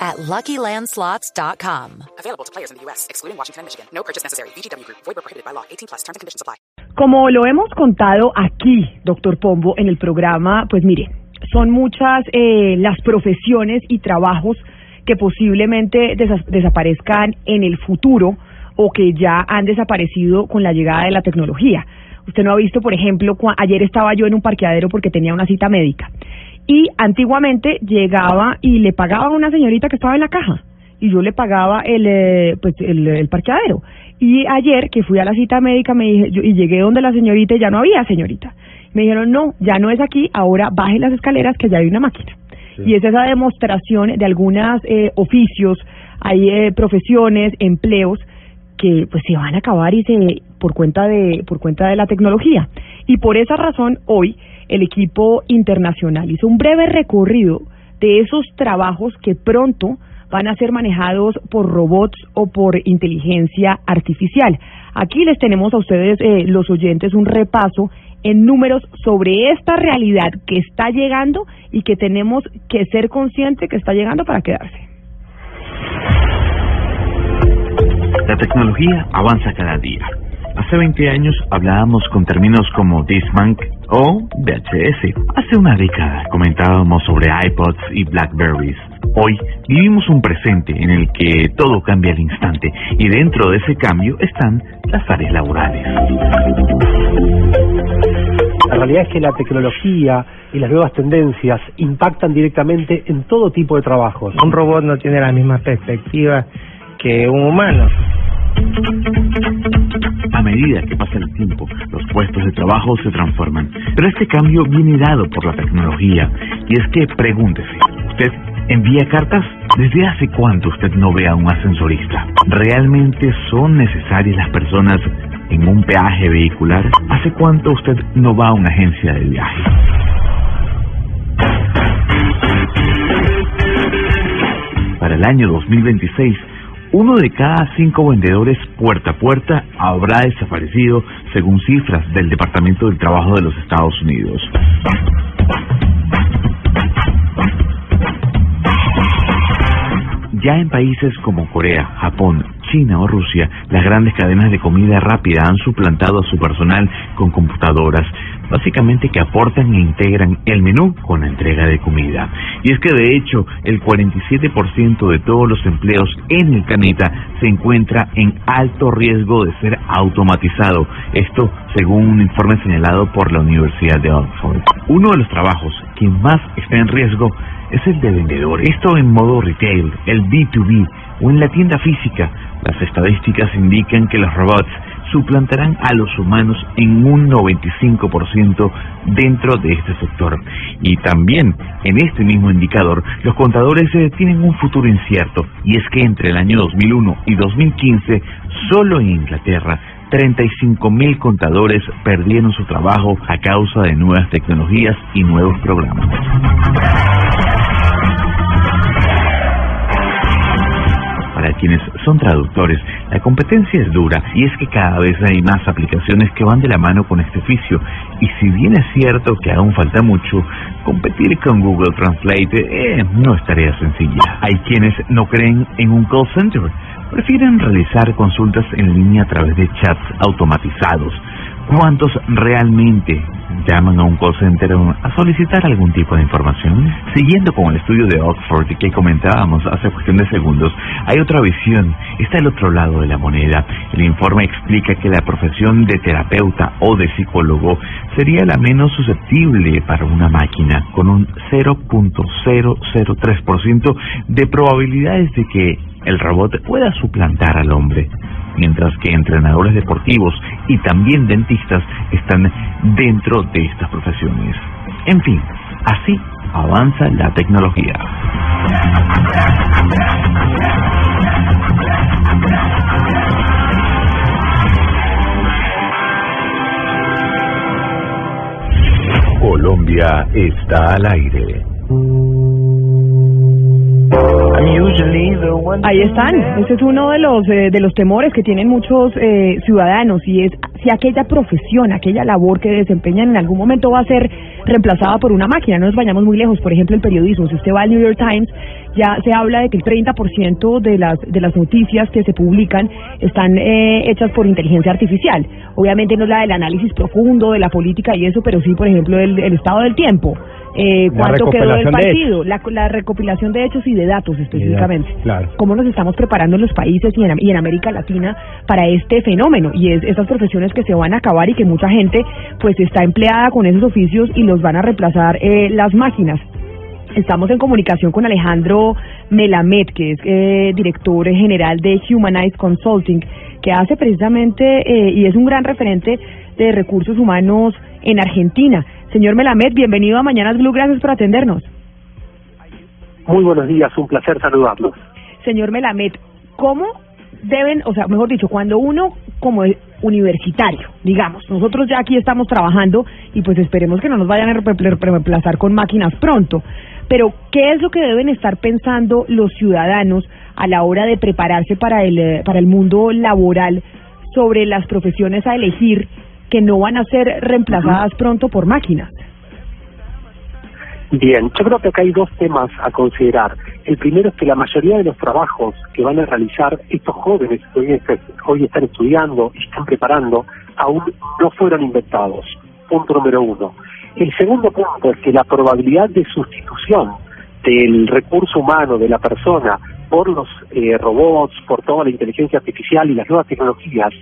at LuckyLandSlots.com. Available to players in the U.S., excluding Washington and Michigan. No purchase necessary. VGW Group. Void prohibited by law. 18 plus. Terms and conditions apply. Como lo hemos contado aquí, doctor Pombo, en el programa, pues mire, son muchas eh, las profesiones y trabajos que posiblemente desa- desaparezcan en el futuro o que ya han desaparecido con la llegada de la tecnología. Usted no ha visto, por ejemplo, ayer estaba yo en un parqueadero porque tenía una cita médica y antiguamente llegaba y le pagaba a una señorita que estaba en la caja. Y yo le pagaba el eh, pues el, el parqueadero. Y ayer que fui a la cita médica me dije yo, y llegué donde la señorita y ya no había señorita. Me dijeron no ya no es aquí ahora baje las escaleras que ya hay una máquina y es esa demostración de algunos oficios hay eh, profesiones empleos que pues se van a acabar y se por cuenta de por cuenta de la tecnología. Y por esa razón hoy el equipo internacional hizo un breve recorrido de esos trabajos que pronto van a ser manejados por robots o por inteligencia artificial. Aquí les tenemos a ustedes, eh, los oyentes, un repaso en números sobre esta realidad que está llegando y que tenemos que ser conscientes que está llegando para quedarse. La tecnología avanza cada día. Hace 20 años hablábamos con términos como Discman o VHS. Hace una década comentábamos sobre iPods y Blackberries. Hoy vivimos un presente en el que todo cambia al instante y dentro de ese cambio están las áreas laborales. La realidad es que la tecnología y las nuevas tendencias impactan directamente en todo tipo de trabajos. Un robot no tiene la misma perspectiva que un humano. Medida que pasa el tiempo, los puestos de trabajo se transforman. Pero este cambio viene dado por la tecnología. Y es que pregúntese, ¿usted envía cartas? ¿Desde hace cuánto usted no ve a un ascensorista? ¿Realmente son necesarias las personas en un peaje vehicular? ¿Hace cuánto usted no va a una agencia de viaje? Para el año 2026, uno de cada cinco vendedores puerta a puerta habrá desaparecido según cifras del Departamento del Trabajo de los Estados Unidos. Ya en países como Corea, Japón, China o Rusia, las grandes cadenas de comida rápida han suplantado a su personal con computadoras, básicamente que aportan e integran el menú con la entrega de comida. Y es que de hecho el 47% de todos los empleos en el planeta se encuentra en alto riesgo de ser automatizado. Esto según un informe señalado por la Universidad de Oxford. Uno de los trabajos que más está en riesgo es el de vendedor. Esto en modo retail, el B2B o en la tienda física. Las estadísticas indican que los robots suplantarán a los humanos en un 95% dentro de este sector. Y también en este mismo indicador, los contadores eh, tienen un futuro incierto, y es que entre el año 2001 y 2015, solo en Inglaterra, 35 mil contadores perdieron su trabajo a causa de nuevas tecnologías y nuevos programas. Para quienes son traductores, la competencia es dura y es que cada vez hay más aplicaciones que van de la mano con este oficio. Y si bien es cierto que aún falta mucho, competir con Google Translate eh, no es tarea sencilla. Hay quienes no creen en un call center, prefieren realizar consultas en línea a través de chats automatizados. ¿Cuántos realmente llaman a un call center a solicitar algún tipo de información? Siguiendo con el estudio de Oxford que comentábamos hace cuestión de segundos, hay otra visión, está el otro lado de la moneda. El informe explica que la profesión de terapeuta o de psicólogo sería la menos susceptible para una máquina, con un 0.003% de probabilidades de que el robot pueda suplantar al hombre, mientras que entrenadores deportivos y también dentistas están dentro de estas profesiones. En fin, así avanza la tecnología. Colombia está al aire. Ahí están. Ese es uno de los eh, de los temores que tienen muchos eh, ciudadanos y es si aquella profesión, aquella labor que desempeñan en algún momento va a ser reemplazada por una máquina. No nos vayamos muy lejos. Por ejemplo, el periodismo. Si usted va al New York Times, ya se habla de que el 30% de las de las noticias que se publican están eh, hechas por inteligencia artificial. Obviamente no es la del análisis profundo de la política y eso, pero sí, por ejemplo, el, el estado del tiempo. Eh, cuánto quedó del recopilación de partido, la, la recopilación de hechos y de datos específicamente. claro. Cómo nos estamos preparando en los países y en, y en América Latina para este fenómeno y es esas profesiones que se van a acabar y que mucha gente pues está empleada con esos oficios y los van a reemplazar eh, las máquinas. Estamos en comunicación con Alejandro Melamed, que es eh, director general de Humanize Consulting, que hace precisamente eh, y es un gran referente de recursos humanos en Argentina. Señor Melamed, bienvenido a Mañanas Blue, gracias por atendernos. Muy buenos días, un placer saludarlos. Señor Melamed, ¿cómo deben, o sea, mejor dicho, cuando uno como universitario, digamos, nosotros ya aquí estamos trabajando y pues esperemos que no nos vayan a reemplazar con máquinas pronto, pero ¿qué es lo que deben estar pensando los ciudadanos a la hora de prepararse para el, eh, para el mundo laboral sobre las profesiones a elegir que no van a ser reemplazadas pronto por máquinas? Bien, yo creo que acá hay dos temas a considerar. El primero es que la mayoría de los trabajos que van a realizar estos jóvenes que hoy, hoy están estudiando y están preparando aún no fueron inventados. Punto número uno. El segundo punto es que la probabilidad de sustitución del recurso humano, de la persona, por los eh, robots, por toda la inteligencia artificial y las nuevas tecnologías,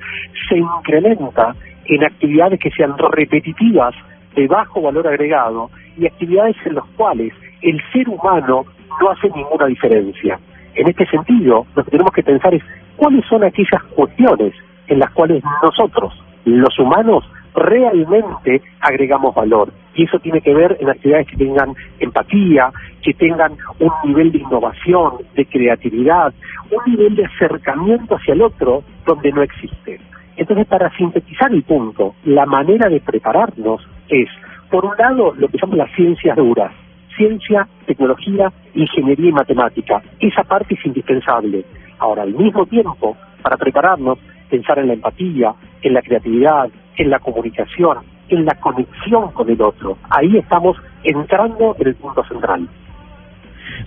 se incrementa en actividades que sean repetitivas, de bajo valor agregado, y actividades en las cuales el ser humano no hace ninguna diferencia. En este sentido, lo que tenemos que pensar es cuáles son aquellas cuestiones en las cuales nosotros, los humanos, realmente agregamos valor. Y eso tiene que ver en actividades que tengan empatía, que tengan un nivel de innovación, de creatividad, un nivel de acercamiento hacia el otro donde no existe. Entonces, para sintetizar el punto, la manera de prepararnos es, por un lado, lo que llamamos las ciencias duras, ciencia, tecnología, ingeniería y matemática. Esa parte es indispensable. Ahora, al mismo tiempo, para prepararnos, pensar en la empatía, en la creatividad, en la comunicación, en la conexión con el otro. Ahí estamos entrando en el punto central.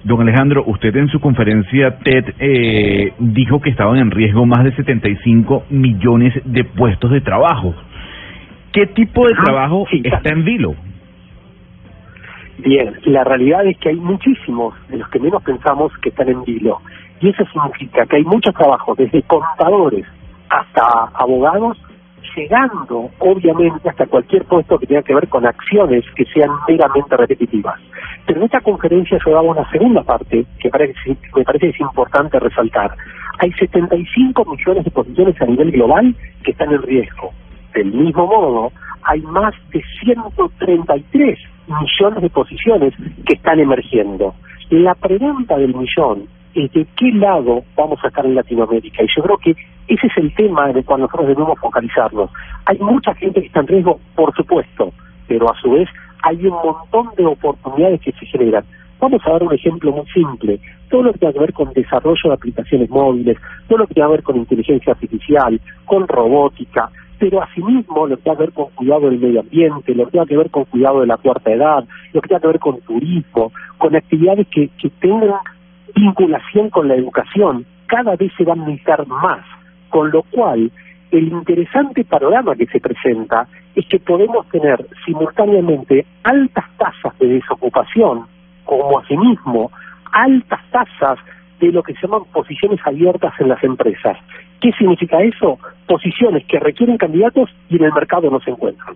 Don Alejandro, usted en su conferencia TED eh, dijo que estaban en riesgo más de 75 millones de puestos de trabajo. ¿Qué tipo de Ah, trabajo sí, está en vilo? Bien, la realidad es que hay muchísimos de los que menos pensamos que están en vilo. Y eso significa que hay muchos trabajos, desde contadores hasta abogados, llegando obviamente hasta cualquier puesto que tenga que ver con acciones que sean meramente repetitivas. Pero en esta conferencia yo daba una segunda parte que parece, me parece que es importante resaltar. Hay 75 millones de posiciones a nivel global que están en riesgo. Del mismo modo, hay más de 133 millones de posiciones que están emergiendo. La pregunta del millón es de qué lado vamos a estar en Latinoamérica. Y yo creo que ese es el tema en el cual nosotros debemos focalizarnos. Hay mucha gente que está en riesgo, por supuesto, pero a su vez hay un montón de oportunidades que se generan. Vamos a dar un ejemplo muy simple. Todo lo que tiene que ver con desarrollo de aplicaciones móviles, todo lo que tiene que ver con inteligencia artificial, con robótica, pero asimismo lo que tiene que ver con cuidado del medio ambiente, lo que tiene que ver con cuidado de la cuarta edad, lo que tiene que ver con turismo, con actividades que, que tengan vinculación con la educación, cada vez se van a necesitar más, con lo cual el interesante panorama que se presenta es que podemos tener simultáneamente altas tasas de desocupación, como asimismo altas tasas de lo que se llaman posiciones abiertas en las empresas. ¿Qué significa eso? Posiciones que requieren candidatos y en el mercado no se encuentran.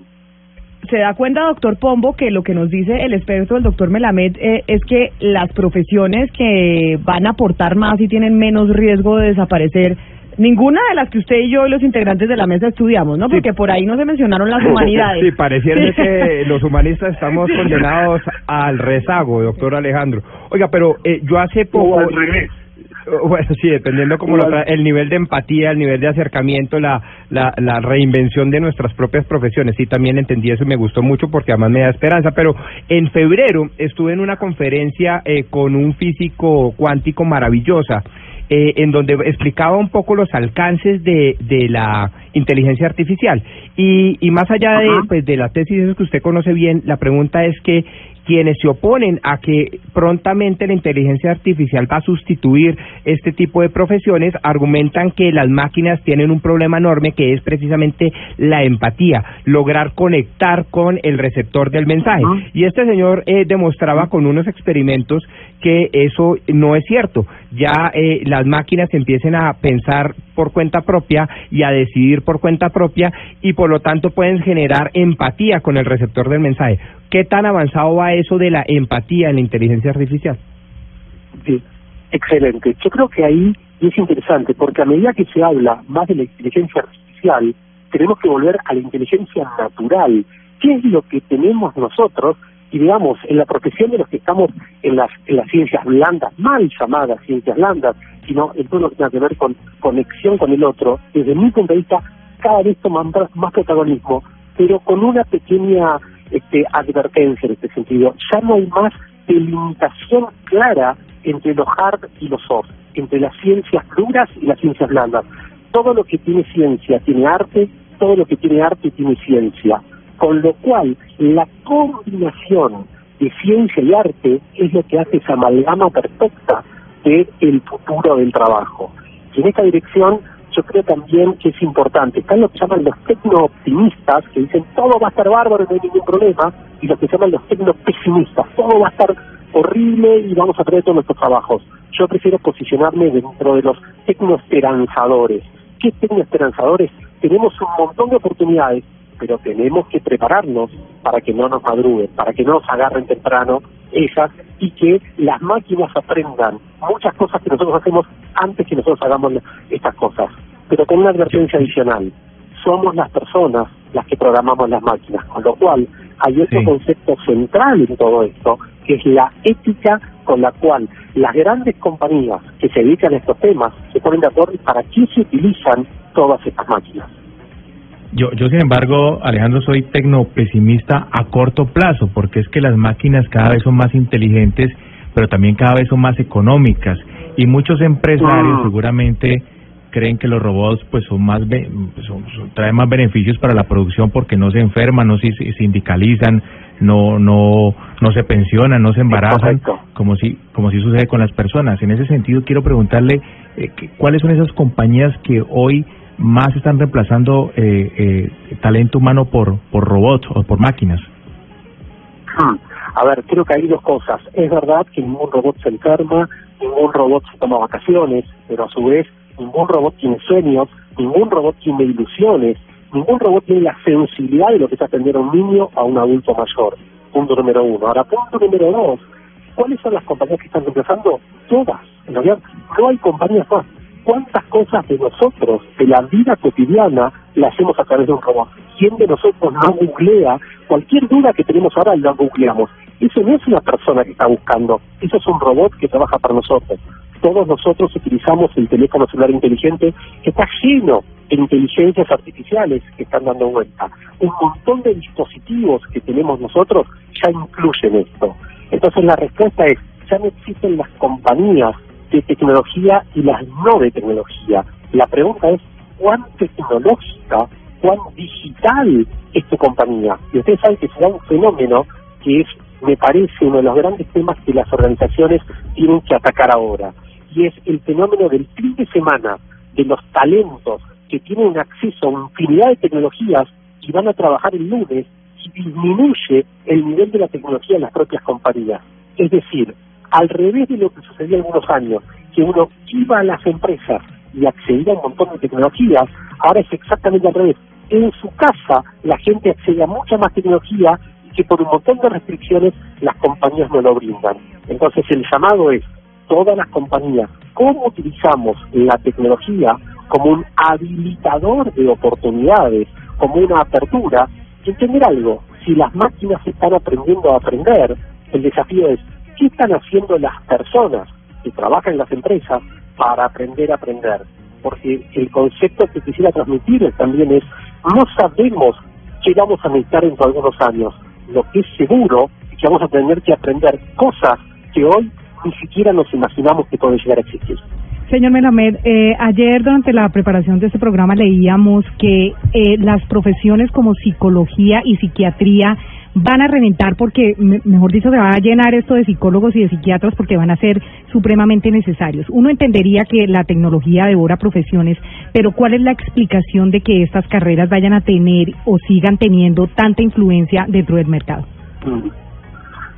se da cuenta, doctor Pombo, que lo que nos dice el experto, el doctor Melamed, eh, es que las profesiones que van a aportar más y tienen menos riesgo de desaparecer, ninguna de las que usted y yo y los integrantes de la mesa estudiamos, ¿no? Porque por ahí no se mencionaron las humanidades. Sí, pareciera Sí. que los humanistas estamos Sí. condenados al rezago, doctor Alejandro. Oiga, pero eh, yo hace O poco... al revés. Bueno, sí, dependiendo como lo el nivel de empatía, el nivel de acercamiento, la, la, la reinvención de nuestras propias profesiones. Sí, también entendí eso y me gustó mucho porque además me da esperanza. Pero en febrero estuve en una conferencia eh, con un físico cuántico maravillosa. eh, en donde explicaba un poco los alcances de, de la inteligencia artificial. Y, y más allá de, pues, de la tesis que usted conoce bien, la pregunta es que quienes se oponen a que prontamente la inteligencia artificial va a sustituir este tipo de profesiones argumentan que las máquinas tienen un problema enorme que es precisamente la empatía, lograr conectar con el receptor del mensaje. Y este señor eh, demostraba con unos experimentos que eso no es cierto. Ya eh, las máquinas empiecen a pensar por cuenta propia y a decidir por cuenta propia y por lo tanto pueden generar empatía con el receptor del mensaje. ¿Qué tan avanzado va eso de la empatía en la inteligencia artificial? Sí, excelente. Yo creo que ahí es interesante porque a medida que se habla más de la inteligencia artificial, tenemos que volver a la inteligencia natural. ¿Qué es lo que tenemos nosotros? Y digamos, en la profesión de los que estamos en las, en las ciencias blandas, mal llamadas ciencias blandas, sino en todo lo que tiene que ver con conexión con el otro, desde mi punto de vista, cada vez toman más, más protagonismo, pero con una pequeña este, advertencia en este sentido. Ya no hay más delimitación clara entre los hard y los soft, entre las ciencias duras y las ciencias blandas. Todo lo que tiene ciencia tiene arte, todo lo que tiene arte tiene ciencia. Con lo cual, la combinación de ciencia y arte es lo que hace esa amalgama perfecta del el futuro del trabajo. Y en esta dirección yo creo también que es importante. Están los que llaman los tecno-optimistas, que dicen todo va a estar bárbaro, no hay ningún problema, y los que llaman los tecno-pesimistas, todo va a estar horrible y vamos a perder todos nuestros trabajos. Yo prefiero posicionarme dentro de los tecnoesperanzadores. ¿Qué tecnoesperanzadores? Tenemos un montón de oportunidades, pero tenemos que prepararnos para que no nos madruguen, para que no nos agarren temprano esas y que las máquinas aprendan muchas cosas que nosotros hacemos antes que nosotros hagamos estas cosas. Pero con una advertencia adicional, somos las personas las que programamos las máquinas, con lo cual hay otro Sí. concepto central en todo esto, que es la ética con la cual las grandes compañías que se dedican a estos temas se ponen de acuerdo para qué se utilizan todas estas máquinas. Yo, yo, sin embargo, Alejandro, soy tecnopesimista a corto plazo, porque es que las máquinas cada vez son más inteligentes, pero también cada vez son más económicas. Y muchos empresarios Mm. seguramente creen que los robots pues son más son- son- traen más beneficios para la producción porque no se enferman, no se se sindicalizan, no no no se pensionan, no se embarazan, como si como si sucede con las personas. En ese sentido quiero preguntarle eh, cuáles son esas compañías que hoy más están reemplazando eh, eh, talento humano por por robots o por máquinas. Hmm. A ver, creo que hay dos cosas. Es verdad que ningún robot se enferma, ningún robot se toma vacaciones, pero a su vez ningún robot tiene sueños, ningún robot tiene ilusiones, ningún robot tiene la sensibilidad de lo que es atender a un niño a un adulto mayor. Punto número uno. Ahora, punto número dos. ¿Cuáles son las compañías que están reemplazando? Todas. En realidad, no hay compañías más. ¿Cuántas cosas de nosotros, de la vida cotidiana, la hacemos a través de un robot? ¿Quién de nosotros no googlea? Cualquier duda que tenemos ahora la googleamos. Eso no es una persona que está buscando, eso es un robot que trabaja para nosotros. Todos nosotros utilizamos el teléfono celular inteligente que está lleno de inteligencias artificiales que están dando vuelta. Un montón de dispositivos que tenemos nosotros ya incluyen esto. Entonces la respuesta es, ya no existen las compañías de tecnología y las no de tecnología. La pregunta es, ¿cuán tecnológica, cuán digital es tu compañía? Y ustedes saben que se da un fenómeno que es, me parece, uno de los grandes temas que las organizaciones tienen que atacar ahora. Y es el fenómeno del fin de semana de los talentos que tienen acceso a infinidad de tecnologías y van a trabajar el lunes y disminuye el nivel de la tecnología en las propias compañías. Es decir, al revés de lo que sucedía algunos años, que uno iba a las empresas y accedía a un montón de tecnologías, ahora es exactamente al revés. En su casa la gente accede a mucha más tecnología que por un montón de restricciones las compañías no lo brindan. Entonces el llamado es, todas las compañías, ¿cómo utilizamos la tecnología como un habilitador de oportunidades, como una apertura? Y entender algo, si las máquinas están aprendiendo a aprender, el desafío es, ¿qué están haciendo las personas que trabajan en las empresas para aprender a aprender. Porque el concepto que quisiera transmitir también es, no sabemos qué vamos a necesitar en algunos años. Lo que es seguro es que vamos a tener que aprender cosas que hoy ni siquiera nos imaginamos que pueden llegar a existir. Señor Melamed, eh, ayer durante la preparación de este programa leíamos que eh, las profesiones como psicología y psiquiatría van a reventar porque, mejor dicho, se va a llenar esto de psicólogos y de psiquiatras porque van a ser supremamente necesarios. Uno entendería que la tecnología devora profesiones, pero ¿cuál es la explicación de que estas carreras vayan a tener o sigan teniendo tanta influencia dentro del mercado? Mm.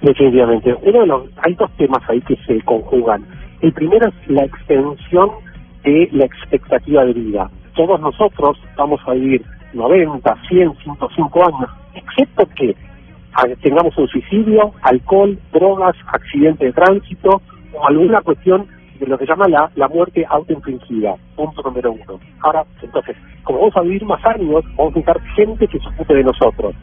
Definitivamente. Uno de los, hay dos temas ahí que se conjugan. El primero es la extensión de la expectativa de vida. Todos nosotros vamos a vivir 90, 100, 105 años, excepto que tengamos un suicidio, alcohol, drogas, accidente de tránsito o alguna cuestión de lo que llama la, la muerte autoinfligida, punto número uno. Ahora, entonces, como vamos a vivir más años, vamos a necesitar gente que se ocupe de nosotros.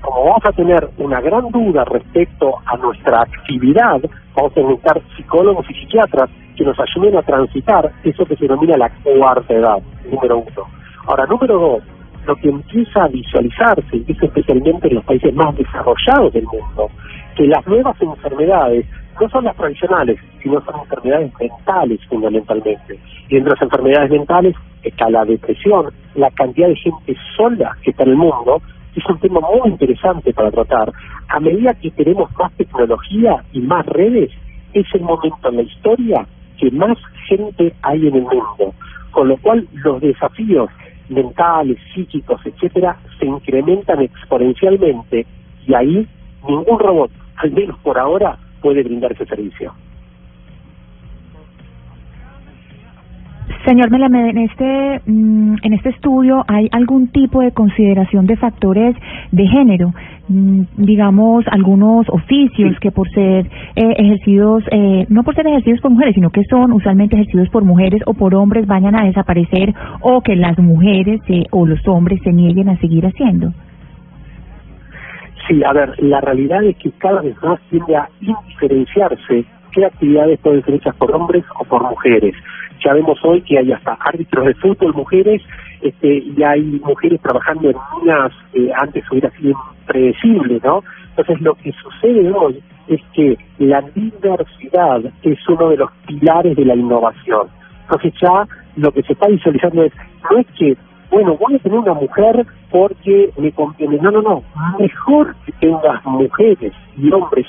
Como vamos a tener una gran duda respecto a nuestra actividad, vamos a necesitar psicólogos y psiquiatras que nos ayuden a transitar eso que se denomina la cuarta edad, número uno. Ahora, número dos, lo que empieza a visualizarse, y es especialmente en los países más desarrollados del mundo, que las nuevas enfermedades no son las tradicionales, sino son enfermedades mentales fundamentalmente. Y entre las enfermedades mentales está la depresión, la cantidad de gente sola que está en el mundo, es un tema muy interesante para tratar. A medida que tenemos más tecnología y más redes, es el momento en la historia que más gente hay en el mundo. Con lo cual los desafíos mentales, psíquicos, etcétera, se incrementan exponencialmente y ahí ningún robot, al menos por ahora, puede brindar ese servicio. Señor Melamed, en este, mm, en este estudio hay algún tipo de consideración de factores de género, mm, digamos, algunos oficios que por ser eh, ejercidos, eh, no por ser ejercidos por mujeres, sino que son usualmente ejercidos por mujeres o por hombres, vayan a desaparecer o que las mujeres eh, o los hombres se nieguen a seguir haciendo. Sí, a ver, la realidad es que cada vez más tiende a indiferenciarse qué actividades pueden ser hechas por hombres o por mujeres. Ya vemos hoy que hay hasta árbitros de fútbol mujeres este, y hay mujeres trabajando en unas que antes hubiera sido impredecible, ¿no? Entonces lo que sucede hoy es que la diversidad es uno de los pilares de la innovación. Entonces ya lo que se está visualizando es, no es que, bueno, voy a tener una mujer porque me conviene, no, no, no, mejor que tengas mujeres y hombres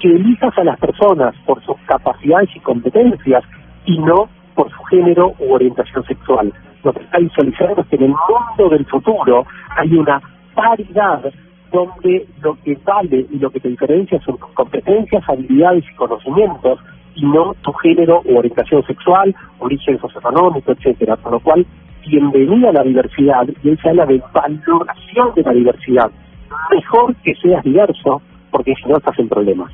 que elijas a las personas por sus capacidades y competencias y no por su género u orientación sexual. Lo que está visualizando es que en el mundo del futuro hay una paridad donde lo que vale y lo que te diferencia son tus competencias, habilidades y conocimientos y no tu género u orientación sexual, origen socioeconómico, etcétera. Por lo cual, bienvenida a la diversidad y él se habla de valoración de la diversidad. Mejor que seas diverso, porque si no estás en problemas.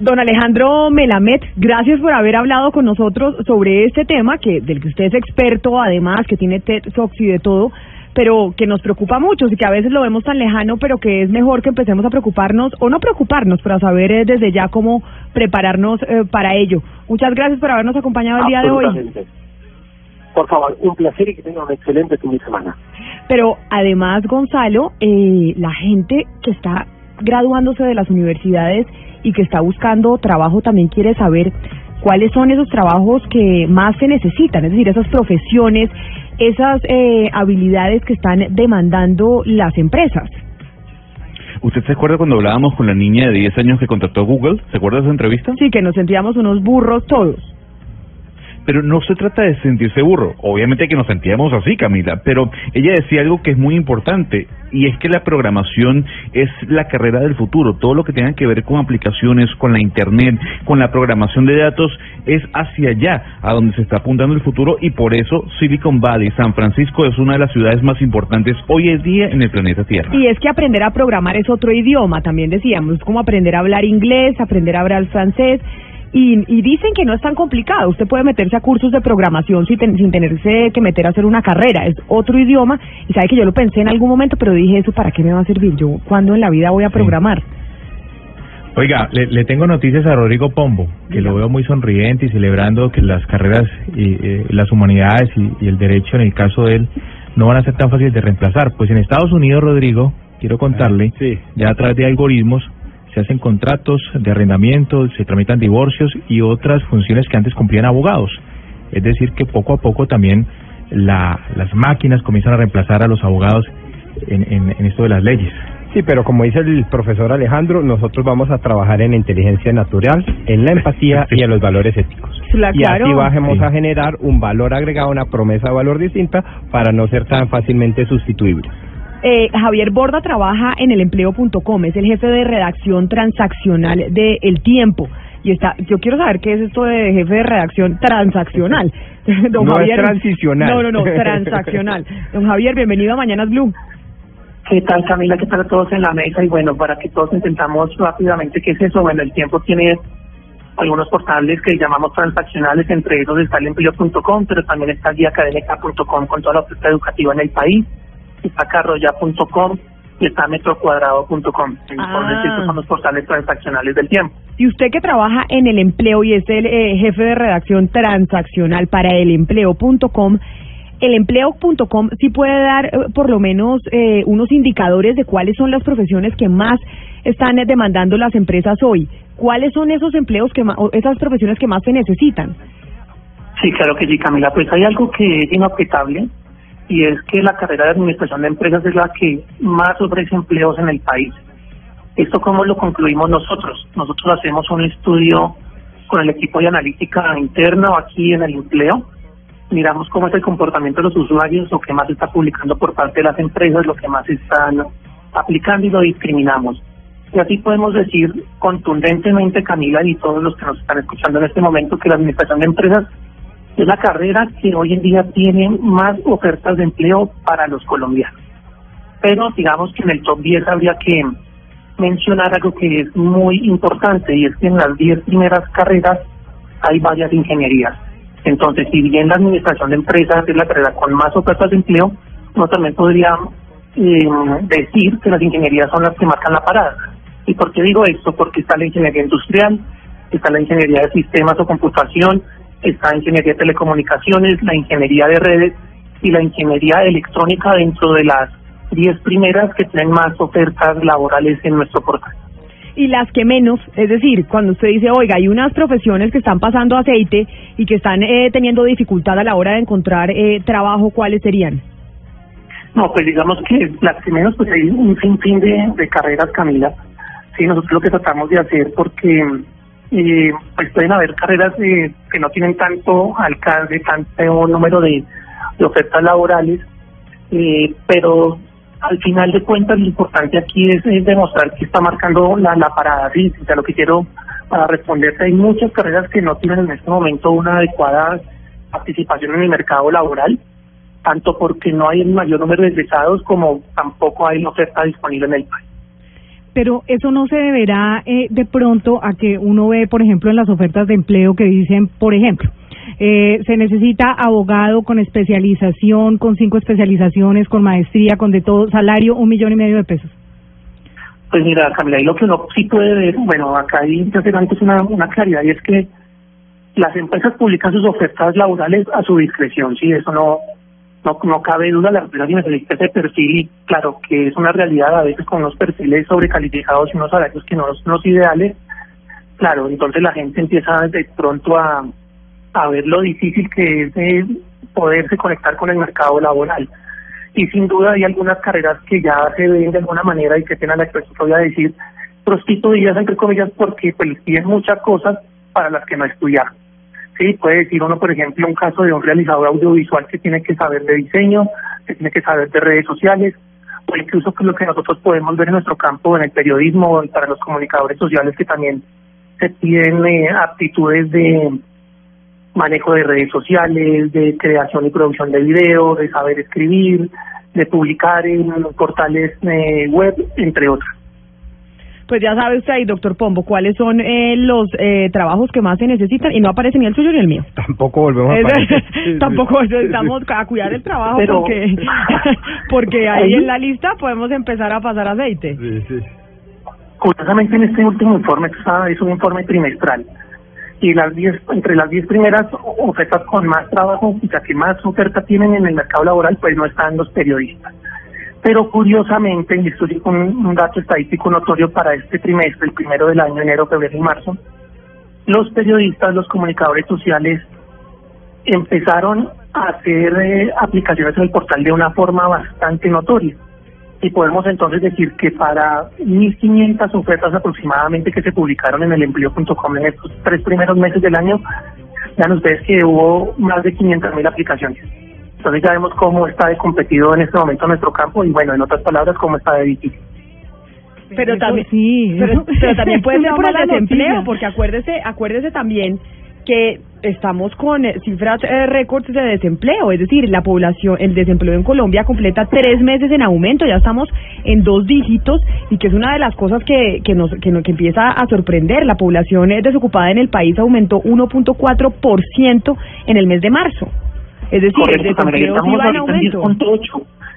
Don Alejandro Melamed, gracias por haber hablado con nosotros sobre este tema, que del que usted es experto, además, que tiene TED y de todo, pero que nos preocupa mucho y que a veces lo vemos tan lejano, pero que es mejor que empecemos a preocuparnos, o no preocuparnos, pero a saber eh, desde ya cómo prepararnos eh, para ello. Muchas gracias por habernos acompañado el día de hoy. Por favor, un placer y que tenga un excelente fin de semana. Pero además, Gonzalo, eh, la gente que está graduándose de las universidades y que está buscando trabajo también quiere saber cuáles son esos trabajos que más se necesitan, es decir, esas profesiones, esas eh, habilidades que están demandando las empresas. ¿Usted se acuerda cuando hablábamos con la niña de 10 años que contrató Google? ¿Se acuerda de esa entrevista? Sí, que nos sentíamos unos burros todos. Pero no se trata de sentirse burro. Obviamente que nos sentíamos así, Camila. Pero ella decía algo que es muy importante y es que la programación es la carrera del futuro. Todo lo que tenga que ver con aplicaciones, con la Internet, con la programación de datos, es hacia allá, a donde se está apuntando el futuro y por eso Silicon Valley, San Francisco, es una de las ciudades más importantes hoy en día en el planeta Tierra. Y es que aprender a programar es otro idioma, también decíamos, como aprender a hablar inglés, aprender a hablar francés y, y, dicen que no es tan complicado. Usted puede meterse a cursos de programación sin, sin tenerse que meter a hacer una carrera. Es otro idioma. Y sabe que yo lo pensé en algún momento, pero dije, ¿eso para qué me va a servir? Yo, ¿cuándo en la vida voy a programar? Oiga, le, le tengo noticias a Rodrigo Pombo, que lo veo muy sonriente y celebrando que las carreras y eh, las humanidades y, y el derecho, en el caso de él, no van a ser tan fáciles de reemplazar. Pues en Estados Unidos, Rodrigo, quiero contarle, Sí. ya a través de algoritmos se hacen contratos de arrendamiento, se tramitan divorcios y otras funciones que antes cumplían abogados. Es decir, que poco a poco también la, las máquinas comienzan a reemplazar a los abogados en, en, en esto de las leyes. Sí, pero como dice el profesor Alejandro, nosotros vamos a trabajar en la inteligencia natural, en la empatía y en los valores éticos. Cla- Y así claro. Sí. a generar un valor agregado, una promesa de valor distinta para no ser tan fácilmente sustituibles. Eh, Javier Borda trabaja en el empleo.com, es el jefe de redacción transaccional de El Tiempo. Y está, yo quiero saber qué es esto de jefe de redacción transaccional. Don No es Javier, transicional. No, no, no, transaccional. Don Javier, bienvenido a Mañanas Blue. ¿Qué tal Camila? ¿Qué tal a todos en la mesa? Y bueno, para que todos intentamos rápidamente, ¿qué es eso? Bueno, el tiempo tiene algunos portales que llamamos transaccionales, entre ellos está el empleo.com, pero también está guiaacadémica.com con toda la oferta educativa en el país, está carroya.com y está metrocuadrado.com. Ah. estos son los portales transaccionales del tiempo. Y usted que trabaja en el empleo y es el eh, jefe de redacción transaccional para el empleo.com, el empleo.com sí puede dar eh, por lo menos eh, unos indicadores de cuáles son las profesiones que más están eh, demandando las empresas hoy. ¿Cuáles son esos empleos que o esas profesiones que más se necesitan? Sí, claro que sí, Camila. Pues hay algo que es y es que la carrera de administración de empresas es la que más ofrece empleos en el país. ¿Esto cómo lo concluimos nosotros? Nosotros hacemos un estudio con el equipo de analítica interna o aquí en el empleo. Miramos cómo es el comportamiento de los usuarios, lo que más está publicando por parte de las empresas, lo que más están aplicando y lo discriminamos. Y así podemos decir contundentemente, Camila, y todos los que nos están escuchando en este momento, que la administración de empresas es la carrera que hoy en día tiene más ofertas de empleo para los colombianos. Pero digamos que en el top 10 habría que mencionar algo que es muy importante y es que en las 10 primeras carreras hay varias ingenierías. Entonces, si bien la administración de empresas es la carrera con más ofertas de empleo, uno también podría eh, decir que las ingenierías son las que marcan la parada. ¿Y por qué digo esto? Porque está la ingeniería industrial, está la ingeniería de sistemas o computación, está ingeniería de telecomunicaciones, la ingeniería de redes y la ingeniería electrónica dentro de las 10 primeras que tienen más ofertas laborales en nuestro portal. Y las que menos, es decir, cuando usted dice, oiga, hay unas profesiones que están pasando aceite y que están eh, teniendo dificultad a la hora de encontrar eh, trabajo, ¿cuáles serían? No, pues digamos que las que menos, pues hay un sinfín de, de carreras, Camila. Sí, nosotros lo que tratamos de hacer, porque eh, pues pueden haber carreras eh, que no tienen tanto alcance, tanto número de, ofertas laborales, eh, pero al final de cuentas lo importante aquí es, demostrar que está marcando la, la parada. Sea, lo que quiero para responderte, hay muchas carreras que no tienen en este momento una adecuada participación en el mercado laboral tanto porque no hay el mayor número de egresados como tampoco hay una oferta disponible en el país. Pero eso no se deberá eh, de pronto a que uno ve, por ejemplo, en las ofertas de empleo que dicen, por ejemplo, eh, se necesita abogado con especialización, con cinco especializaciones, con maestría, con de todo, salario un millón y medio de pesos. Pues mira, Camila, ahí lo que uno sí puede ver, bueno, acá hay antes una, una claridad y es que las empresas publican sus ofertas laborales a su discreción, sí, eso no, no, no cabe duda, la empresa necesita ese perfil y claro que es una realidad a veces con unos perfiles sobrecalificados y unos salarios que no son los ideales, claro, entonces la gente empieza de pronto a, a ver lo difícil que es de poderse conectar con el mercado laboral. Y sin duda hay algunas carreras que ya se ven de alguna manera y que tienen la expresión que voy a decir prostituidas entre comillas porque pues muchas cosas para las que no estudiaron. Sí, puede decir uno, por ejemplo, un caso de un realizador audiovisual que tiene que saber de diseño, que tiene que saber de redes sociales, o incluso que lo que nosotros podemos ver en nuestro campo, en el periodismo para los comunicadores sociales que también se piden eh, aptitudes de manejo de redes sociales, de creación y producción de video, de saber escribir, de publicar en portales eh, web, entre otros. Pues ya sabe usted ahí, doctor Pombo, cuáles son eh, los eh, trabajos que más se necesitan y no aparece ni el suyo ni el mío. Tampoco volvemos a aparecer. Tampoco necesitamos a cuidar el trabajo Pero- porque porque ahí en la lista podemos empezar a pasar aceite. Sí, sí. Curiosamente, en este último informe, que es un informe trimestral, y las diez, entre las 10 primeras ofertas con más trabajo, o sea, que más oferta tienen en el mercado laboral, pues no están los periodistas. Pero curiosamente, y esto es un, dato estadístico notorio para este trimestre, el primero del año, enero, febrero y marzo, los periodistas, los comunicadores sociales empezaron a hacer eh, aplicaciones en el portal de una forma bastante notoria. Y podemos entonces decir que para 1.500 ofertas aproximadamente que se publicaron en el empleo.com en estos tres primeros meses del año, vean ustedes que hubo más de 500.000 aplicaciones. Entonces ya vemos cómo está de competido en este momento nuestro campo y bueno, en otras palabras, cómo está de difícil. Pero también, sí, pero, también puede ser por el desempleo, porque acuérdese, acuérdese también que estamos con eh, cifras eh, récords de desempleo, es decir, la población, el desempleo en Colombia completa tres meses en aumento, ya estamos en dos dígitos y que es una de las cosas que, que, nos, que, que empieza a sorprender. La población eh, desocupada en el país aumentó 1.4% en el mes de marzo. Es decir, el desempleo va en aumento.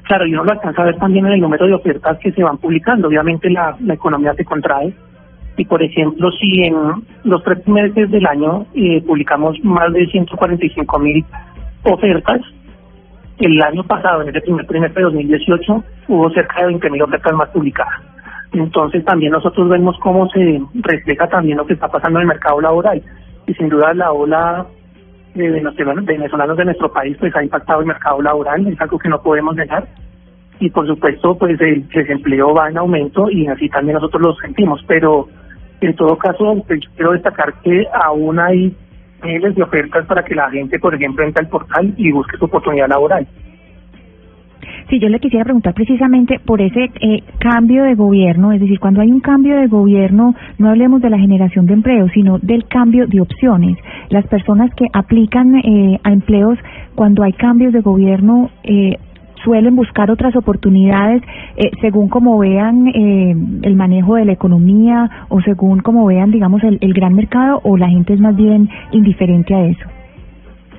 Claro, y uno lo alcanza a ver también en el número de ofertas que se van publicando. Obviamente la, la economía se contrae, y por ejemplo, si en los tres meses del año eh, publicamos más de 145 mil ofertas, el año pasado, en el primer trimestre de 2018, hubo cerca de 20 mil ofertas más publicadas. Entonces también nosotros vemos cómo se refleja también lo que está pasando en el mercado laboral. Y sin duda la ola de venezolanos de nuestro país pues ha impactado el mercado laboral, es algo que no podemos negar y por supuesto pues el desempleo va en aumento y así también nosotros lo sentimos, pero en todo caso, pues, quiero destacar que aún hay miles de ofertas para que la gente, por ejemplo, entre al portal y busque su oportunidad laboral. Sí, yo le quisiera preguntar precisamente por ese eh, cambio de gobierno, es decir, cuando hay un cambio de gobierno, no hablemos de la generación de empleo, sino del cambio de opciones. Las personas que aplican eh, a empleos cuando hay cambios de gobierno, eh, suelen buscar otras oportunidades eh, según como vean eh, el manejo de la economía o según como vean, digamos, el, el gran mercado o la gente es más bien indiferente a eso?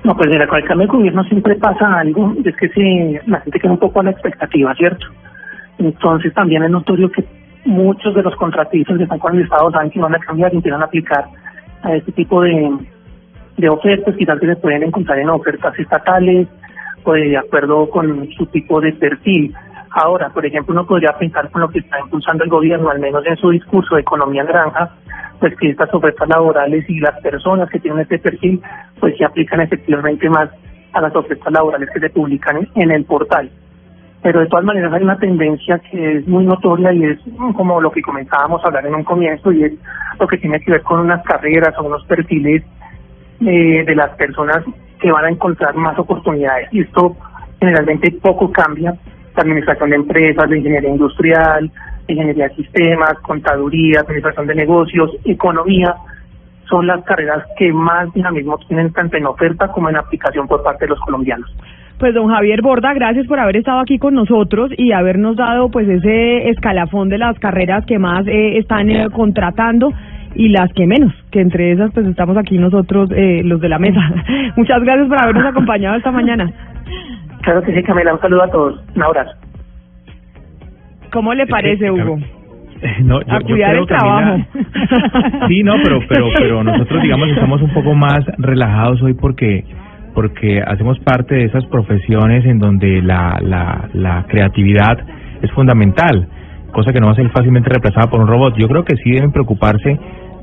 No, pues mira, con el cambio de gobierno siempre pasa algo, es que se, la gente queda un poco a la expectativa, ¿cierto? Entonces también es notorio que muchos de los contratistas que están con el Estado saben que van a cambiar y empiezan aplicar a este tipo de, de ofertas, quizás que se pueden encontrar en ofertas estatales, de acuerdo con su tipo de perfil. Ahora, por ejemplo, uno podría pensar con lo que está impulsando el gobierno, al menos en su discurso de economía granja, pues que estas ofertas laborales y las personas que tienen este perfil, pues se aplican efectivamente más a las ofertas laborales que se publican en el portal. Pero de todas maneras hay una tendencia que es muy notoria y es como lo que comenzábamos a hablar en un comienzo y es lo que tiene que ver con unas carreras o unos perfiles eh, de las personas que van a encontrar más oportunidades. Y esto generalmente poco cambia. La administración de empresas, la ingeniería industrial, ingeniería de sistemas, contaduría, administración de negocios, economía, son las carreras que más dinamismo tienen tanto en oferta como en aplicación por parte de los colombianos. Pues don Javier Borda, gracias por haber estado aquí con nosotros y habernos dado pues ese escalafón de las carreras que más eh, están eh, contratando y las que menos, que entre esas pues estamos aquí nosotros, eh, los de la mesa. Muchas gracias por habernos acompañado esta mañana. Claro que sí, Camila, un saludo a todos, un abrazo. ¿Cómo le parece, Hugo? No, yo, a cuidar el trabajo. sí, no, pero, pero, pero nosotros digamos estamos un poco más relajados hoy porque porque hacemos parte de esas profesiones en donde la, la, la creatividad es fundamental, cosa que no va a ser fácilmente reemplazada por un robot. Yo creo que sí deben preocuparse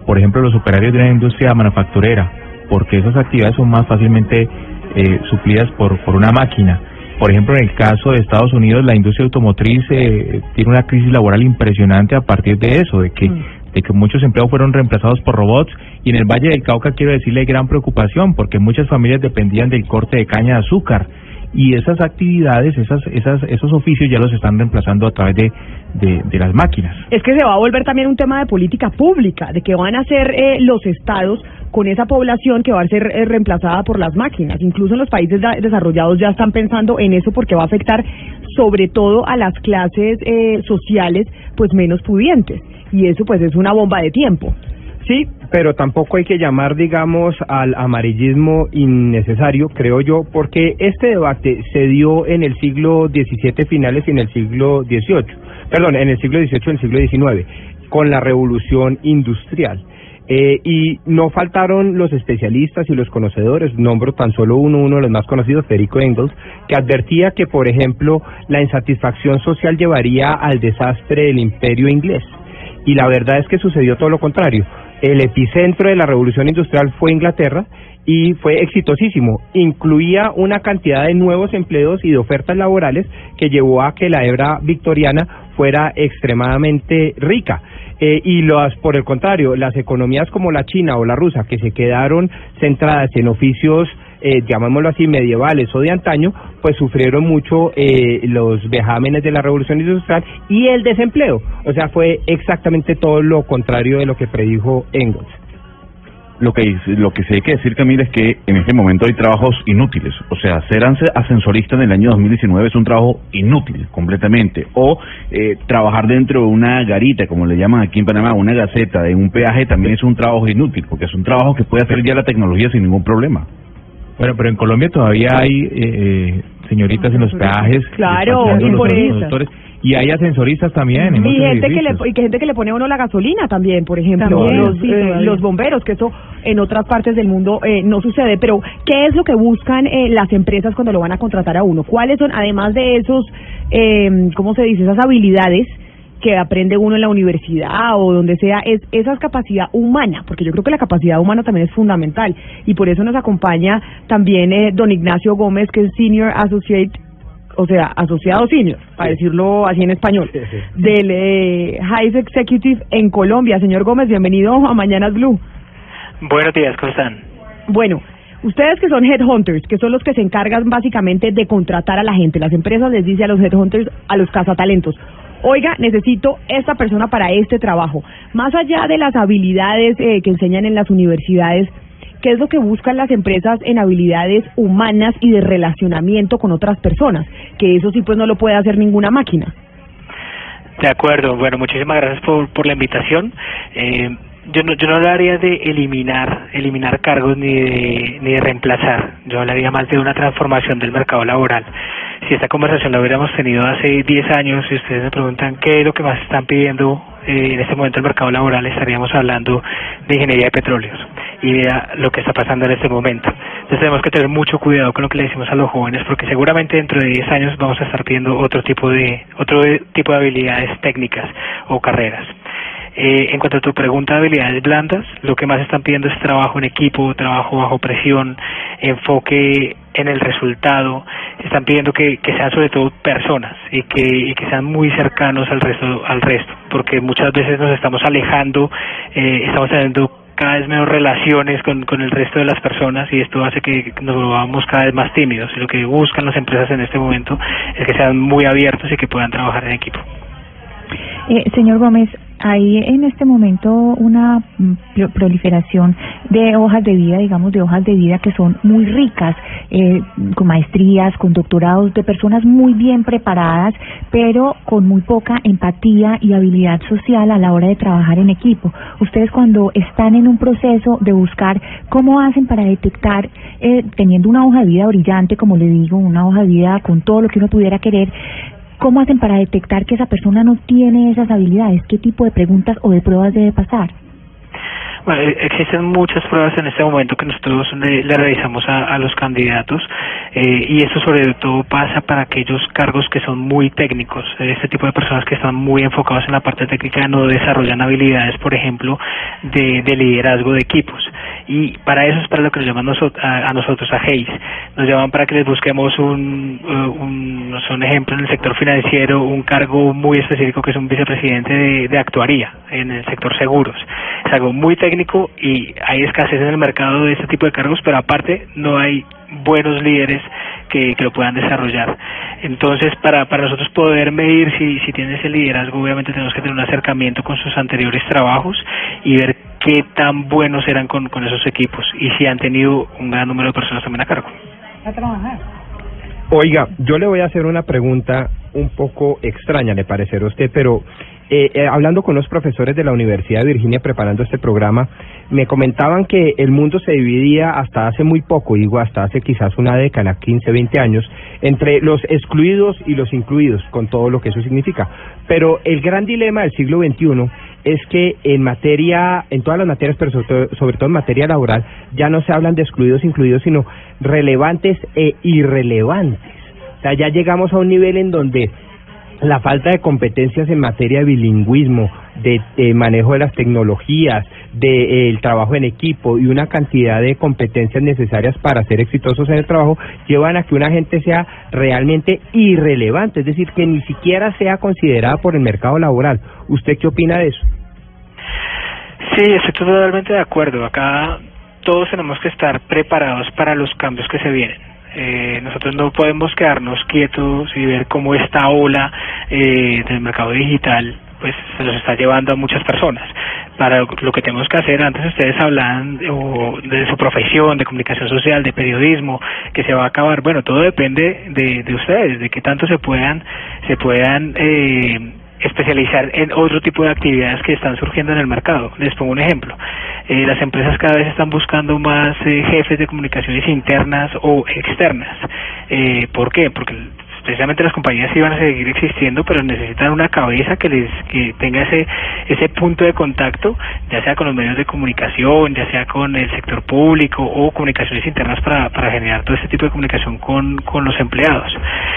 por ejemplo, los operarios de la industria manufacturera, porque esas actividades son más fácilmente eh, suplidas por, por una máquina. Por ejemplo, en el caso de Estados Unidos, la industria automotriz eh, tiene una crisis laboral impresionante a partir de eso, de que, mm. de que muchos empleos fueron reemplazados por robots. Y en el Valle del Cauca quiero decirle hay gran preocupación, porque muchas familias dependían del corte de caña de azúcar y esas actividades, esas, esas, esos oficios ya los están reemplazando a través de, de, las máquinas. Es que se va a volver también un tema de política pública, de que van a ser eh, los estados con esa población que va a ser eh, reemplazada por las máquinas. Incluso en los países desarrollados ya están pensando en eso porque va a afectar sobre todo a las clases eh, sociales pues menos pudientes y eso pues es una bomba de tiempo. Sí, pero tampoco hay que llamar, digamos, al amarillismo innecesario, creo yo, porque este debate se dio en el siglo XVII finales y en el siglo XVIII perdón, en el siglo XVIII, en el siglo XIX, con la revolución industrial. Eh, y no faltaron los especialistas y los conocedores, nombro tan solo uno, uno de los más conocidos, Federico Engels, que advertía que, por ejemplo, la insatisfacción social llevaría al desastre del imperio inglés. Y la verdad es que sucedió todo lo contrario. El epicentro de la revolución industrial fue Inglaterra y fue exitosísimo. Incluía una cantidad de nuevos empleos y de ofertas laborales que llevó a que la hebra victoriana fuera extremadamente rica. Eh, y las, por el contrario, las economías como la china o la rusa, que se quedaron centradas en oficios, eh, llamémoslo así, medievales o de antaño, pues sufrieron mucho eh, los vejámenes de la revolución industrial y el desempleo. O sea, fue exactamente todo lo contrario de lo que predijo Engels. Lo que lo que sí hay que decir Camila es que en este momento hay trabajos inútiles. O sea ser ascensorista en el año 2019 es un trabajo inútil completamente. O eh, trabajar dentro de una garita como le llaman aquí en Panamá una gaceta de un peaje también es un trabajo inútil porque es un trabajo que puede hacer ya la tecnología sin ningún problema bueno pero en Colombia todavía hay eh, eh señoritas en los peajes claro y por eso y hay ascensoristas también. y gente que le y que gente que le pone a uno la gasolina también, por ejemplo, los, eh, los bomberos, que eso en otras partes del mundo eh, no sucede. Pero ¿qué es lo que buscan eh, las empresas cuando lo van a contratar a uno? ¿Cuáles son, además de esos, eh, cómo se dice, esas habilidades? Que aprende uno en la universidad o donde sea, es esa capacidad humana, porque yo creo que la capacidad humana también es fundamental. Y por eso nos acompaña también eh, don Ignacio Gómez, que es Senior Associate o sea, asociado senior, para decirlo así en español, del eh, High Executive en Colombia. Señor Gómez, bienvenido a Mañanas Blue. Buenos días, ¿cómo están? Bueno, ustedes que son headhunters, que son los que se encargan básicamente de contratar a la gente, las empresas les dicen a los headhunters, a los cazatalentos, oiga, necesito esta persona para este trabajo. Más allá de las habilidades eh, que enseñan en las universidades, ¿Qué es lo que buscan las empresas en habilidades humanas y de relacionamiento con otras personas? Que eso sí pues no lo puede hacer ninguna máquina. De acuerdo, bueno, muchísimas gracias por, por la invitación. Eh, yo no, yo no hablaría de eliminar, eliminar cargos ni de, ni de reemplazar. Yo hablaría más de una transformación del mercado laboral. Si esta conversación la hubiéramos tenido hace 10 años y ustedes me preguntan qué es lo que más están pidiendo eh, en este momento el mercado laboral, estaríamos hablando de ingeniería de petróleos y vea lo que está pasando en este momento. Entonces tenemos que tener mucho cuidado con lo que le decimos a los jóvenes porque seguramente dentro de 10 años vamos a estar pidiendo otro tipo de otro tipo de habilidades técnicas o carreras. Eh, en cuanto a tu pregunta de habilidades blandas, lo que más están pidiendo es trabajo en equipo, trabajo bajo presión, enfoque en el resultado. Están pidiendo que, sean sobre todo personas y que, y que sean muy cercanos al resto, al resto, porque muchas veces nos estamos alejando, eh, estamos teniendo cada vez menos relaciones con, con el resto de las personas y esto hace que nos volvamos cada vez más tímidos. Y lo que buscan las empresas en este momento es que sean muy abiertos y que puedan trabajar en equipo. Eh, señor Gómez, hay en este momento una mm, proliferación de hojas de vida, digamos, de hojas de vida que son muy ricas, eh, con maestrías, con doctorados, de personas muy bien preparadas, pero con muy poca empatía y habilidad social a la hora de trabajar en equipo. Ustedes cuando están en un proceso de buscar cómo hacen para detectar, eh, teniendo una hoja de vida brillante, como le digo, una hoja de vida con todo lo que uno pudiera querer, ¿Cómo hacen para detectar que esa persona no tiene esas habilidades? ¿Qué tipo de preguntas o de pruebas debe pasar? Bueno, e-, existen muchas pruebas en este momento que nosotros le, realizamos a, los candidatos eh, y eso sobre todo pasa para aquellos cargos que son muy técnicos. Este tipo de personas que están muy enfocados en la parte técnica no desarrollan habilidades, por ejemplo, de, liderazgo de equipos. Y para eso es para lo que nos llaman a, nosotros, a Hayes. Nos llaman para que les busquemos un, uh, un, un ejemplo en el sector financiero, un cargo muy específico que es un vicepresidente de, actuaría en el sector seguros. Es algo muy técnico y hay escasez en el mercado de este tipo de cargos, pero aparte no hay buenos líderes que, que lo puedan desarrollar. Entonces, para, para nosotros poder medir si, si tienen ese liderazgo, obviamente tenemos que tener un acercamiento con sus anteriores trabajos y ver qué tan buenos eran con, con esos equipos y si han tenido un gran número de personas también a cargo. A trabajar. Oiga, yo le voy a hacer una pregunta un poco extraña, le parecerá a usted, pero eh, eh, hablando con los profesores de la Universidad de Virginia preparando este programa, me comentaban que el mundo se dividía hasta hace muy poco, digo hasta hace quizás una década, 15, 20 años, entre los excluidos y los incluidos, con todo lo que eso significa. Pero el gran dilema del siglo XXI es que en materia, en todas las materias, pero sobre todo, en materia laboral, ya no se hablan de excluidos, incluidos, sino relevantes e irrelevantes. O sea, ya llegamos a un nivel en donde la falta de competencias en materia de bilingüismo, de, manejo de las tecnologías, del trabajo en equipo y una cantidad de competencias necesarias para ser exitosos en el trabajo llevan a que una gente sea realmente irrelevante, es decir, que ni siquiera sea considerada por el mercado laboral. ¿Usted qué opina de eso? Sí, estoy totalmente de acuerdo. Acá todos tenemos que estar preparados para los cambios que se vienen eh, nosotros no podemos quedarnos quietos y ver cómo esta ola eh, del mercado digital pues se nos está llevando a muchas personas. Para lo que tenemos que hacer, antes ustedes hablan de su profesión, de comunicación social, de periodismo, que se va a acabar. Bueno, todo depende de, de ustedes, de qué tanto se puedan, se puedan eh, especializar en otro tipo de actividades que están surgiendo en el mercado. Les pongo un ejemplo. Eh, las empresas cada vez están buscando más eh, jefes de comunicaciones internas o externas. Eh, ¿Por qué? Porque precisamente las compañías van a seguir existiendo, pero necesitan una cabeza que les que tenga ese ese punto de contacto, ya sea con los medios de comunicación, ya sea con el sector público o comunicaciones internas para, para generar todo este tipo de comunicación con, con los empleados.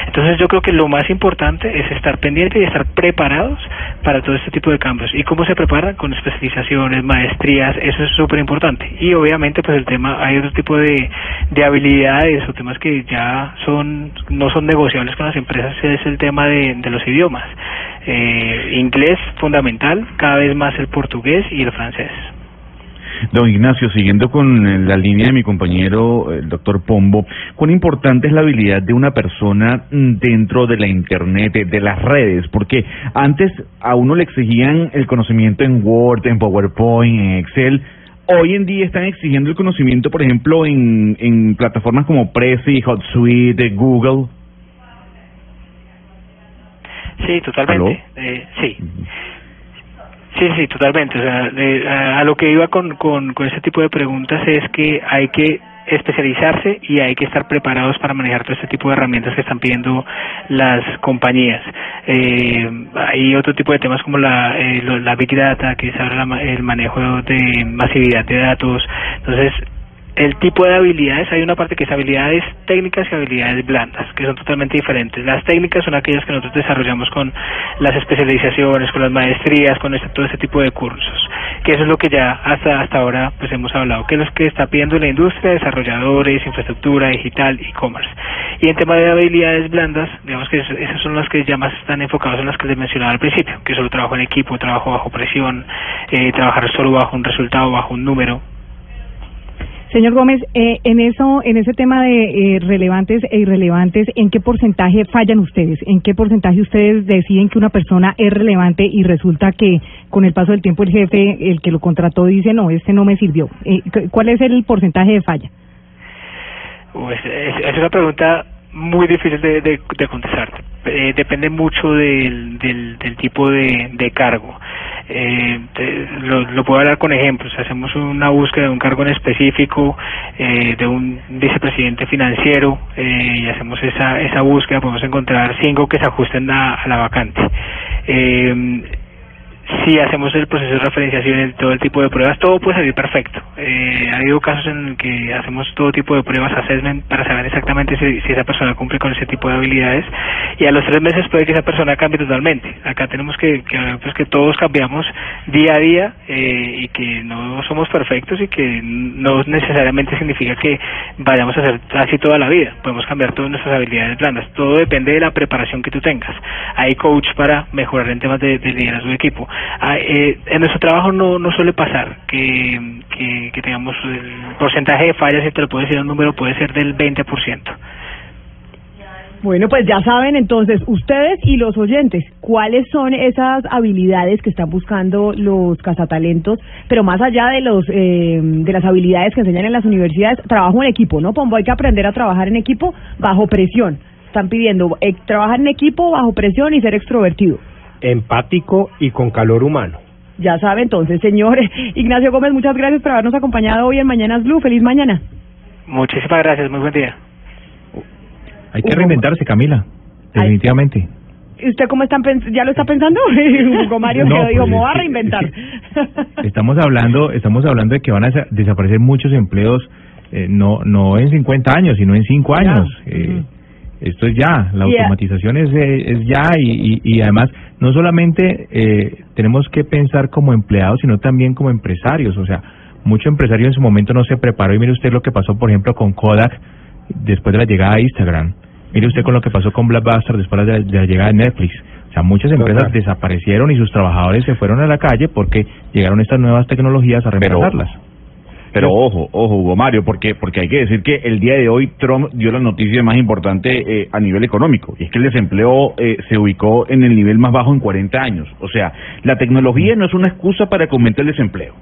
Entonces yo creo que lo más importante es estar pendiente y estar preparados para todo este tipo de cambios. ¿Y cómo se preparan? Con especializaciones, maestrías, eso es súper importante. Y obviamente pues el tema, hay otro tipo de, de habilidades o temas que ya son no son negociables con las empresas es el tema de, los idiomas. Eh, inglés fundamental, cada vez más el portugués y el francés. Don Ignacio, siguiendo con eh, la línea de mi compañero, el doctor Pombo, ¿cuán importante es la habilidad de una persona mm, dentro de la Internet, de, las redes? Porque antes a uno le exigían el conocimiento en Word, en PowerPoint, en Excel. Hoy en día están exigiendo el conocimiento, por ejemplo, en, en plataformas como Prezi, HotSuite, Google. Sí, totalmente. Eh, sí. Sí, sí, totalmente. O sea, a, lo que iba con, con, con este tipo de preguntas es que hay que especializarse y hay que estar preparados para manejar todo este tipo de herramientas que están pidiendo las compañías. Eh, hay otro tipo de temas como la, eh, la Big Data, que es ahora el manejo de masividad de datos. Entonces, el tipo de habilidades, hay una parte que es habilidades técnicas y habilidades blandas, que son totalmente diferentes. Las técnicas son aquellas que nosotros desarrollamos con las especializaciones, con las maestrías, con este, todo ese tipo de cursos, que eso es lo que ya hasta hasta ahora pues hemos hablado, que es lo que está pidiendo la industria, desarrolladores, infraestructura digital, e-commerce. Y en tema de habilidades blandas, digamos que esas son las que ya más están enfocadas en las que les mencionaba al principio, que solo trabajo en equipo, trabajo bajo presión, eh, trabajar solo bajo un resultado, bajo un número, Señor Gómez, eh, en eso, en ese tema de eh, relevantes e irrelevantes, ¿en qué porcentaje fallan ustedes? ¿En qué porcentaje ustedes deciden que una persona es relevante y resulta que con el paso del tiempo el jefe, el que lo contrató, dice no, este no me sirvió? Eh, ¿Cuál es el porcentaje de falla? Pues es, una pregunta muy difícil de, de, contestar. depende mucho del, del, del tipo de, de cargo eh, lo, lo, puedo hablar con ejemplos. Hacemos una búsqueda de un cargo en específico, eh, de un vicepresidente financiero, eh, y hacemos esa, esa búsqueda, podemos encontrar cinco que se ajusten a, a la vacante. Si hacemos el proceso de referenciación y todo el tipo de pruebas, todo puede salir perfecto. Eh, ha habido casos en que hacemos todo tipo de pruebas, assessment, para saber exactamente si, esa persona cumple con ese tipo de habilidades y a los tres meses puede que esa persona cambie totalmente. Acá tenemos que, que pues que todos cambiamos día a día eh, y que no somos perfectos y que no necesariamente significa que vayamos a hacer así toda la vida. Podemos cambiar todas nuestras habilidades blandas. Todo depende de la preparación que tú tengas. Hay coach para mejorar en temas de, de liderazgo de equipo eh, en nuestro trabajo no, no suele pasar que, que, tengamos el porcentaje de fallas, si te lo puedo decir un número, puede ser del 20%. Bueno, pues ya saben entonces ustedes y los oyentes cuáles son esas habilidades que están buscando los cazatalentos, pero más allá de los eh, de las habilidades que enseñan en las universidades, trabajo en equipo, ¿no? Pombo, hay que aprender a trabajar en equipo bajo presión. Están pidiendo eh, trabajar en equipo bajo presión y ser extrovertido empático y con calor humano. Ya sabe, entonces, señor Ignacio Gómez, muchas gracias por habernos acompañado hoy en Mañanas Blue. Feliz mañana. Muchísimas gracias, muy buen día. Hay que reinventarse, Camila, definitivamente. ¿Y usted cómo está ya lo está pensando? Hugo Mario No, que dijo, pues, me voy a reinventar. Estamos hablando, estamos hablando de que van a sa- desaparecer muchos empleos, eh, no, no en 50 años, sino en 5 Ya. años. Eh, Esto es ya, la automatización es, eh, es ya y, y, y además no solamente eh, tenemos que pensar como empleados, sino también como empresarios. O sea, mucho empresario en su momento no se preparó y mire usted lo que pasó, por ejemplo, con Kodak después de la llegada de Instagram. Mire usted con lo que pasó con Blockbuster después de la, de la llegada de Netflix. O sea, muchas empresas Total. desaparecieron y sus trabajadores se fueron a la calle porque llegaron estas nuevas tecnologías a reemplazarlas. Pero ojo, ojo, Hugo Mario, porque porque hay que decir que el día de hoy Trump dio la noticia más importante eh, a nivel económico, y es que el desempleo eh, se ubicó en el nivel más bajo en 40 años. O sea, la tecnología no es una excusa para que aumente el desempleo.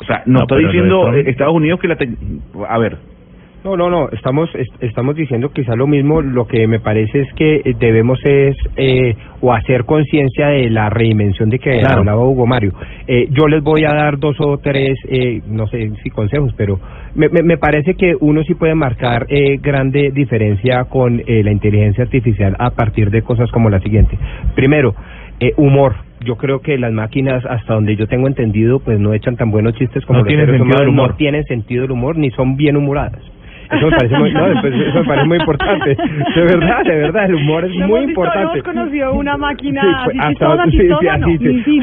O sea, no, No, está pero diciendo Estados Unidos que la... tec- A ver, No, no, no, estamos est- estamos diciendo quizá lo mismo, lo que me parece es que eh, debemos es eh, o hacer conciencia de la reinvención de que Claro. hablaba Hugo Mario. Eh, yo les voy a dar dos o tres, eh, no sé si consejos, pero me, me, me parece que uno sí puede marcar eh, grande diferencia con eh, la inteligencia artificial a partir de cosas como la siguiente. Primero, eh, humor. Yo creo que las máquinas, hasta donde yo tengo entendido, pues no echan tan buenos chistes como No los tienen sentido humanos, humor. no tienen sentido del humor ni son bien humoradas. Eso me parece muy, no, eso me parece muy importante. De verdad, de verdad, el humor es muy importante. hemos conocido una máquina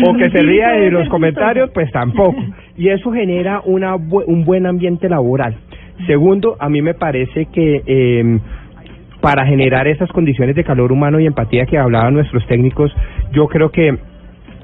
O que se ría de los comentarios, pues tampoco. Y eso genera una un buen ambiente laboral. Segundo, a mí me parece que eh, para generar esas condiciones de calor humano y empatía que hablaban nuestros técnicos, yo creo que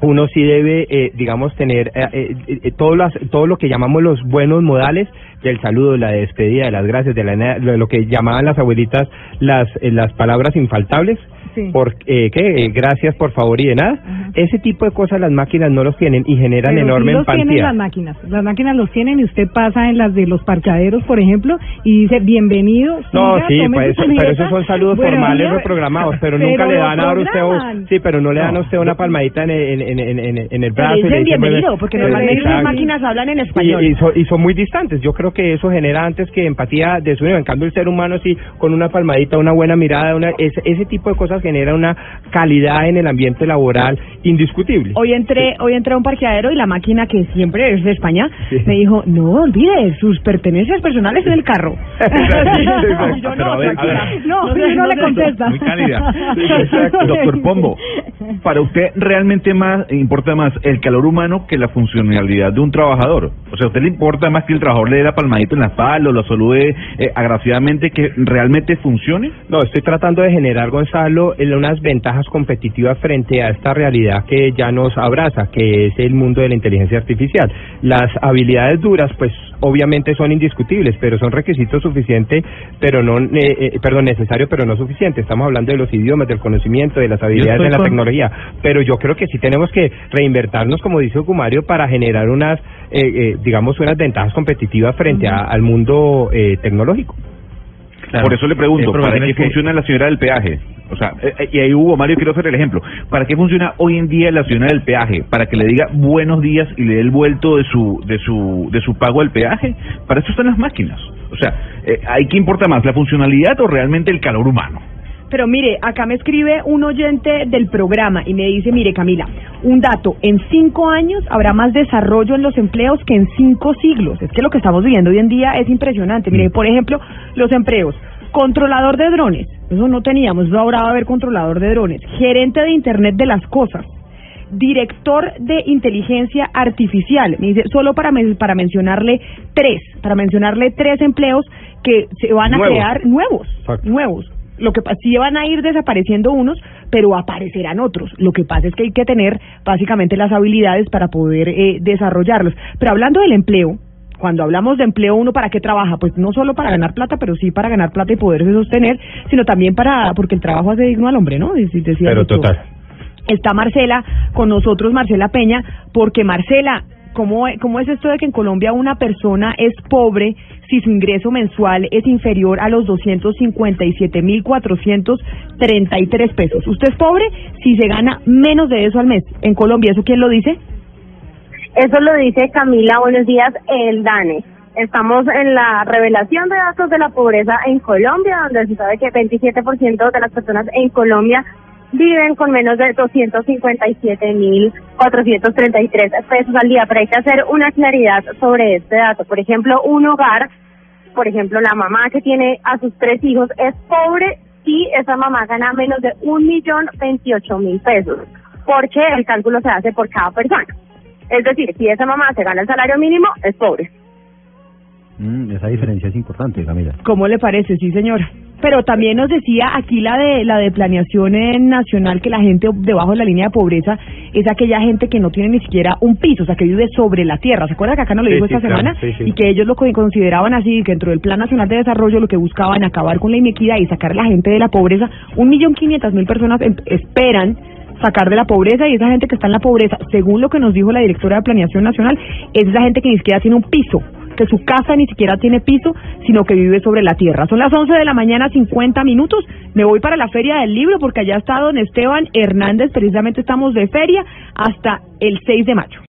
uno sí debe, eh, digamos, tener eh, eh, eh, todo, las, todo lo que llamamos los buenos modales del saludo, la despedida, de las gracias, de la, lo, lo que llamaban las abuelitas las, eh, las palabras infaltables. Sí. Por, eh, ¿qué? Gracias, por favor y de nada. Ese tipo de cosas las máquinas no los tienen y generan Pero enorme sí los tienen empatía. las máquinas. Las máquinas los tienen y usted pasa en las de los parqueaderos, por ejemplo, y dice bienvenido. No, siga, sí, pues, eso- pero servilleta". esos son saludos Buenos formales reprogramados, pero, Pero nunca le dan a usted, sí, pero no le dan a usted una palmadita en, el- en, en, en, en- el brazo. y le dicen, bienvenido, bueno, porque eh, normalmente las máquinas hablan en Y, español. y, son, y son muy distantes. Yo creo que eso genera antes que empatía de su En cambio, el ser humano, sí, con una palmadita, una buena mirada, una, ese, ese tipo de cosas genera una calidad en el ambiente laboral indiscutible. Hoy entré, hoy entré a un parqueadero y la máquina que siempre es de España Sí. me dijo, no olvide sus pertenencias personales en el carro. Yo, no, ver. No, le contesta. Muy cálida. Doctor Pombo. Para usted realmente más importa más el calor humano que la funcionalidad de un trabajador. O sea, a usted le importa más que el trabajador le dé la palmadita en la espalda o lo salude eh, agraciadamente que realmente funcione. No, estoy tratando de generar, Gonzalo, unas ventajas competitivas frente a esta realidad que ya nos abraza, que es el mundo de la inteligencia artificial. Las habilidades duras, pues obviamente son indiscutibles, pero son requisitos suficientes, pero no, eh, eh, perdón, necesario, pero no suficiente. Estamos hablando de los idiomas, del conocimiento, de las habilidades de la con- tecnología, pero yo creo que sí tenemos que reinvertirnos, como dice Ocumario, para generar unas, eh, eh, digamos, unas ventajas competitivas frente a- al mundo eh, tecnológico. Claro. Por eso le pregunto, ¿para qué que- funciona la señora del peaje? O sea, eh, eh, y ahí Hugo Mario, quiero hacer el ejemplo. ¿Para qué funciona hoy en día la señora del peaje? ¿Para que le diga buenos días y le dé el vuelto de su de su de su pago del peaje? Para eso están las máquinas. O sea, eh, ¿hay qué importa más, la funcionalidad o realmente el calor humano? Pero mire, acá me escribe un oyente del programa y me dice, mire Camila, un dato, en cinco años habrá más desarrollo en los empleos que en cinco siglos. Es que lo que estamos viviendo hoy en día es impresionante. Mire, por ejemplo, los empleos. Controlador de drones, eso no teníamos, eso ahora va a haber controlador de drones. Gerente de Internet de las Cosas. Director de Inteligencia Artificial. Me dice, solo para, men- para mencionarle tres, para mencionarle tres empleos que se van a Nuevos. crear nuevos, Exacto. nuevos. Lo que sí van a ir desapareciendo unos, pero aparecerán otros. Lo que pasa es que hay que tener básicamente las habilidades para poder eh, desarrollarlos. Pero hablando del empleo, cuando hablamos de empleo, uno para qué trabaja, pues no solo para ganar plata, pero sí para ganar plata y poderse sostener, sino también para porque el trabajo hace digno al hombre, ¿no? Dec- decía Pero total. Está Marcela con nosotros, Marcela Peña, porque Marcela, ¿cómo, ¿cómo es esto de que en Colombia una persona es pobre si su ingreso mensual es inferior a los 257.433 pesos? Usted es pobre si se gana menos de eso al mes. En Colombia, ¿eso quién lo dice? Eso lo dice Camila, buenos días, el DANE. Estamos en la revelación de datos de la pobreza en Colombia, donde se sabe que 27% de las personas en Colombia viven con menos de 257.433 pesos al día. Pero hay que hacer una claridad sobre este dato. Por ejemplo, un hogar, por ejemplo, la mamá que tiene a sus tres hijos es pobre si esa mamá gana menos de un millón veintiocho mil pesos, porque el cálculo se hace por cada persona. Es decir, si esa mamá se gana el salario mínimo, es pobre. Mm, esa diferencia es importante, Camila. ¿Cómo le parece? Sí, señora. Pero también nos decía aquí la de la de planeación nacional que la gente debajo de la línea de pobreza es aquella gente que no tiene ni siquiera un piso, o sea, que vive sobre la tierra. ¿Se acuerda que acá nos lo Sí, dijo sí, esta claro, semana? sí, sí. Y que ellos lo co- consideraban así, que dentro del Plan Nacional de Desarrollo lo que buscaban acabar con la inequidad y sacar a la gente de la pobreza. Un millón quinientas mil personas em- esperan sacar de la pobreza y esa gente que está en la pobreza, según lo que nos dijo la directora de Planeación Nacional, es esa gente que ni siquiera tiene un piso, que su casa ni siquiera tiene piso, sino que vive sobre la tierra. Son las 11 de la mañana, 50 minutos. Me voy para la Feria del Libro porque allá está don Esteban Hernández, precisamente estamos de feria hasta el 6 de mayo.